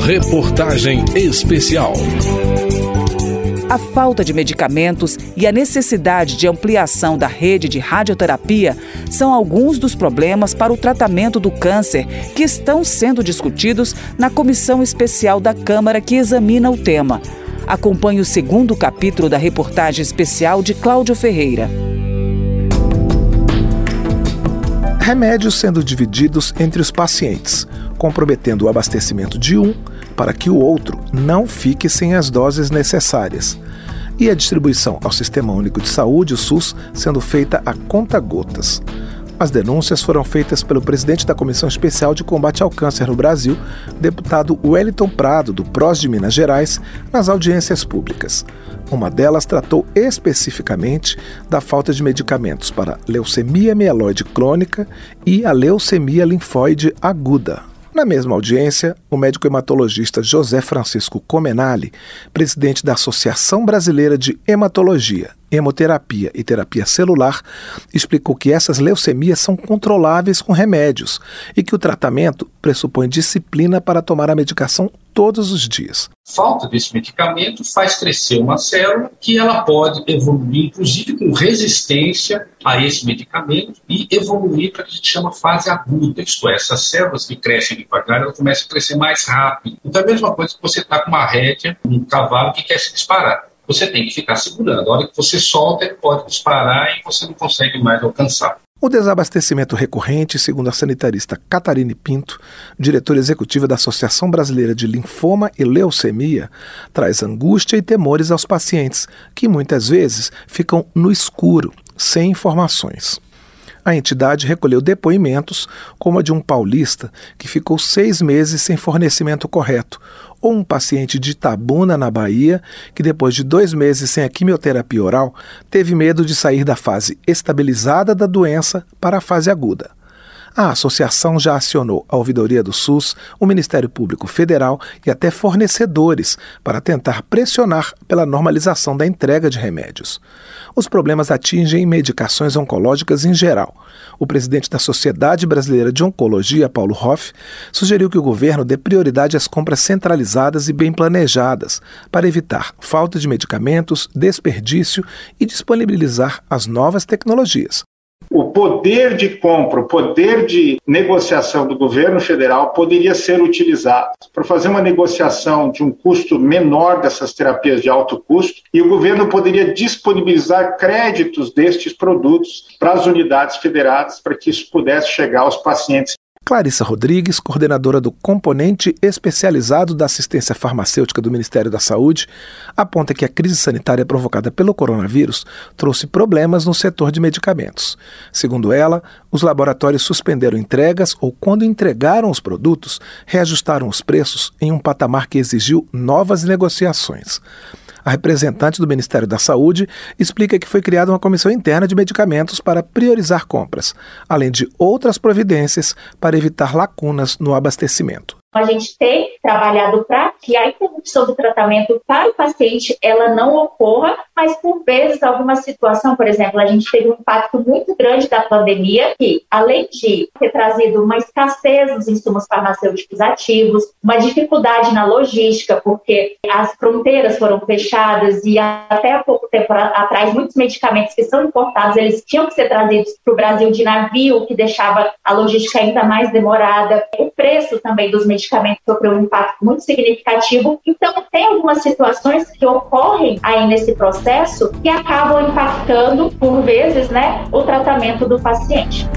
Reportagem Especial. A falta de medicamentos e a necessidade de ampliação da rede de radioterapia são alguns dos problemas para o tratamento do câncer que estão sendo discutidos na comissão especial da Câmara que examina o tema. Acompanhe o segundo capítulo da reportagem especial de Cláudio Ferreira. Remédios sendo divididos entre os pacientes, comprometendo o abastecimento de um para que o outro não fique sem as doses necessárias. E a distribuição ao Sistema Único de Saúde, o SUS, sendo feita a conta-gotas. As denúncias foram feitas pelo presidente da Comissão Especial de Combate ao Câncer no Brasil, deputado Wellington Prado, do PROS de Minas Gerais, nas audiências públicas. Uma delas tratou especificamente da falta de medicamentos para leucemia mieloide crônica e a leucemia linfóide aguda. Na mesma audiência, o médico hematologista José Francisco Comenali, presidente da Associação Brasileira de Hematologia, Hemoterapia e Terapia Celular, explicou que essas leucemias são controláveis com remédios e que o tratamento pressupõe disciplina para tomar a medicação todos os dias. Falta desse medicamento faz crescer uma célula que ela pode evoluir, inclusive com resistência a esse medicamento e evoluir para o que a gente chama fase aguda, isto é, essas células que crescem devagar, elas começam a crescer mais rápido. Então é a mesma coisa que você está com uma rédea, um cavalo que quer se disparar. Você tem que ficar segurando. A hora que você solta, ele pode disparar e você não consegue mais alcançar. O desabastecimento recorrente, segundo a sanitarista Catarine Pinto, diretora executiva da Associação Brasileira de Linfoma e Leucemia, traz angústia e temores aos pacientes, que muitas vezes ficam no escuro, sem informações. A entidade recolheu depoimentos, como a de um paulista que ficou seis meses sem fornecimento correto, ou um paciente de Itabuna, na Bahia, que depois de dois meses sem a quimioterapia oral, teve medo de sair da fase estabilizada da doença para a fase aguda. A associação já acionou a Ouvidoria do SUS, o Ministério Público Federal e até fornecedores para tentar pressionar pela normalização da entrega de remédios. Os problemas atingem medicações oncológicas em geral. O presidente da Sociedade Brasileira de Oncologia, Paulo Hoff, sugeriu que o governo dê prioridade às compras centralizadas e bem planejadas para evitar falta de medicamentos, desperdício e disponibilizar as novas tecnologias o poder de compra, o poder de negociação do governo federal poderia ser utilizado para fazer uma negociação de um custo menor dessas terapias de alto custo e o governo poderia disponibilizar créditos destes produtos para as unidades federadas para que isso pudesse chegar aos pacientes Clarissa Rodrigues, coordenadora do componente especializado da assistência farmacêutica do Ministério da Saúde, aponta que a crise sanitária provocada pelo coronavírus trouxe problemas no setor de medicamentos. Segundo ela, os laboratórios suspenderam entregas ou, quando entregaram os produtos, reajustaram os preços em um patamar que exigiu novas negociações. A representante do Ministério da Saúde explica que foi criada uma comissão interna de medicamentos para priorizar compras, além de outras providências para evitar lacunas no abastecimento a gente tem trabalhado para que a interrupção do tratamento para o paciente ela não ocorra, mas por vezes alguma situação, por exemplo, a gente teve um impacto muito grande da pandemia que, além de ter trazido uma escassez dos insumos farmacêuticos ativos, uma dificuldade na logística, porque as fronteiras foram fechadas e até há pouco tempo atrás muitos medicamentos que são importados, eles tinham que ser trazidos para o Brasil de navio, o que deixava a logística ainda mais demorada. O preço também dos medicamentos medicamento sofreu um impacto muito significativo. Então, tem algumas situações que ocorrem aí nesse processo que acabam impactando, por vezes, né, o tratamento do paciente.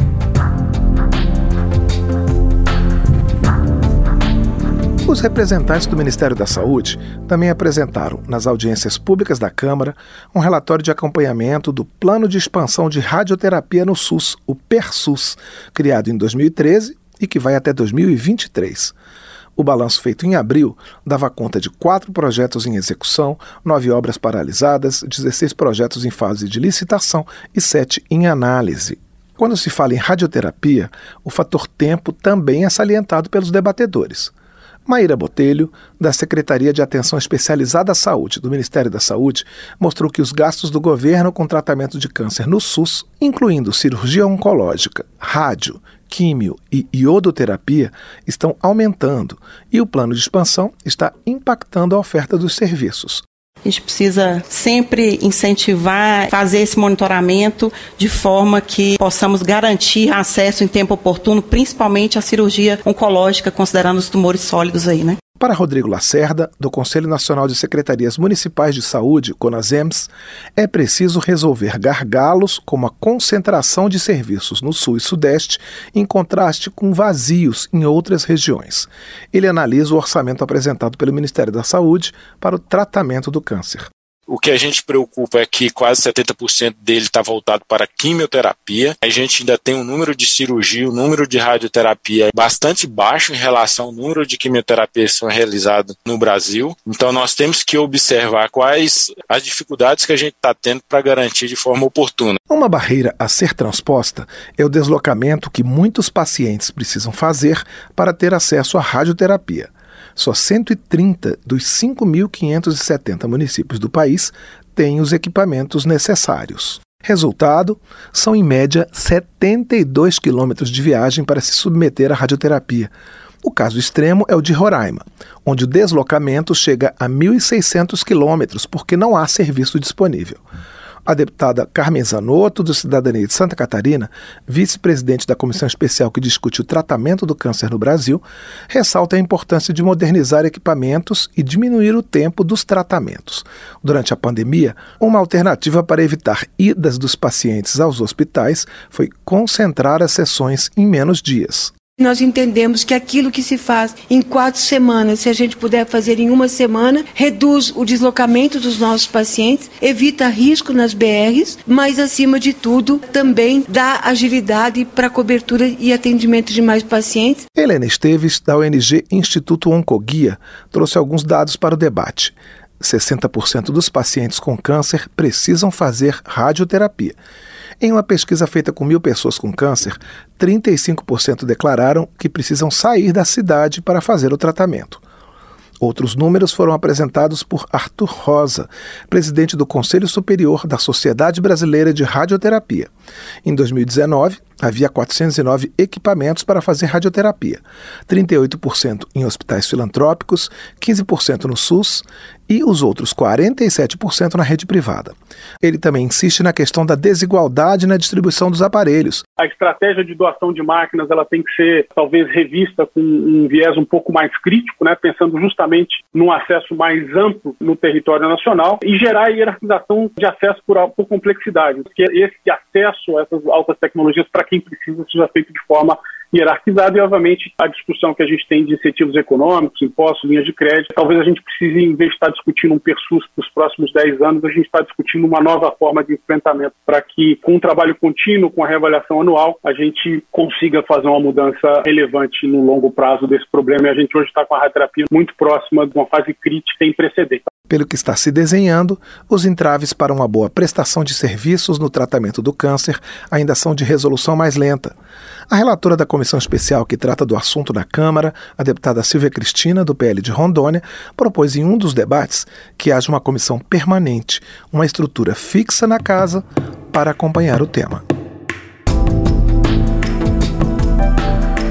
Os representantes do Ministério da Saúde também apresentaram, nas audiências públicas da Câmara, um relatório de acompanhamento do Plano de Expansão de Radioterapia no SUS, o PERSUS, criado em 2013 e que vai até 2023. O balanço feito em abril dava conta de quatro projetos em execução, nove obras paralisadas, 16 projetos em fase de licitação e sete em análise. Quando se fala em radioterapia, o fator tempo também é salientado pelos debatedores. Maíra Botelho, da Secretaria de Atenção Especializada à Saúde do Ministério da Saúde, mostrou que os gastos do governo com tratamento de câncer no SUS, incluindo cirurgia oncológica, rádio, químio e iodoterapia estão aumentando e o plano de expansão está impactando a oferta dos serviços. A gente precisa sempre incentivar, fazer esse monitoramento de forma que possamos garantir acesso em tempo oportuno, principalmente à cirurgia oncológica, considerando os tumores sólidos aí, né? Para Rodrigo Lacerda, do Conselho Nacional de Secretarias Municipais de Saúde, CONASEMS, é preciso resolver gargalos como a concentração de serviços no Sul e Sudeste, em contraste com vazios em outras regiões. Ele analisa o orçamento apresentado pelo Ministério da Saúde para o tratamento do câncer. O que a gente preocupa é que quase 70% dele está voltado para quimioterapia. A gente ainda tem um número de cirurgia, um número de radioterapia bastante baixo em relação ao número de quimioterapias que são realizadas no Brasil. Então nós temos que observar quais as dificuldades que a gente está tendo para garantir de forma oportuna. Uma barreira a ser transposta é o deslocamento que muitos pacientes precisam fazer para ter acesso à radioterapia. Só 130 dos 5.570 municípios do país têm os equipamentos necessários. Resultado: são em média 72 quilômetros de viagem para se submeter à radioterapia. O caso extremo é o de Roraima, onde o deslocamento chega a 1.600 quilômetros porque não há serviço disponível. A deputada Carmen Zanotto, do Cidadania de Santa Catarina, vice-presidente da comissão especial que discute o tratamento do câncer no Brasil, ressalta a importância de modernizar equipamentos e diminuir o tempo dos tratamentos. Durante a pandemia, uma alternativa para evitar idas dos pacientes aos hospitais foi concentrar as sessões em menos dias. Nós entendemos que aquilo que se faz em quatro semanas, se a gente puder fazer em uma semana, reduz o deslocamento dos nossos pacientes, evita risco nas BRs, mas acima de tudo também dá agilidade para cobertura e atendimento de mais pacientes. Helena Esteves, da ONG Instituto Oncoguia, trouxe alguns dados para o debate. 60% dos pacientes com câncer precisam fazer radioterapia. Em uma pesquisa feita com mil pessoas com câncer, 35% declararam que precisam sair da cidade para fazer o tratamento. Outros números foram apresentados por Arthur Rosa, presidente do Conselho Superior da Sociedade Brasileira de Radioterapia. Em 2019, havia 409 equipamentos para fazer radioterapia, 38% em hospitais filantrópicos, 15% no SUS e os outros 47% na rede privada. Ele também insiste na questão da desigualdade na distribuição dos aparelhos. A estratégia de doação de máquinas ela tem que ser talvez revista com um viés um pouco mais crítico, né, pensando justamente num acesso mais amplo no território nacional e gerar a hierarquização de acesso por, por complexidade, porque esse acesso a essas altas tecnologias para quem precisa seja feito de forma hierarquizada e, obviamente, a discussão que a gente tem de incentivos econômicos, impostos, linhas de crédito. Talvez a gente precise, em vez de estar discutindo um PERSUS para os próximos 10 anos, a gente está discutindo uma nova forma de enfrentamento para que, com um trabalho contínuo, com a reavaliação anual, a gente consiga fazer uma mudança relevante no longo prazo desse problema. E a gente hoje está com a radioterapia muito próxima de uma fase crítica sem precedente. Pelo que está se desenhando, os entraves para uma boa prestação de serviços no tratamento do câncer ainda são de resolução mais lenta. A relatora da comissão especial que trata do assunto na Câmara, a deputada Silvia Cristina, do PL de Rondônia, propôs em um dos debates que haja uma comissão permanente, uma estrutura fixa na casa para acompanhar o tema.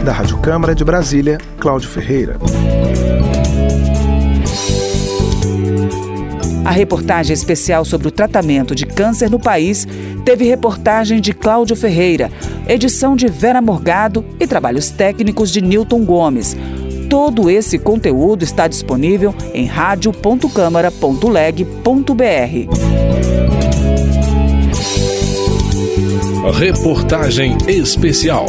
Da Rádio Câmara de Brasília, Cláudio Ferreira. A reportagem especial sobre o tratamento de câncer no país teve reportagem de Cláudio Ferreira, edição de Vera Morgado e trabalhos técnicos de Newton Gomes. Todo esse conteúdo está disponível em radio.câmara.leg.br. Reportagem especial.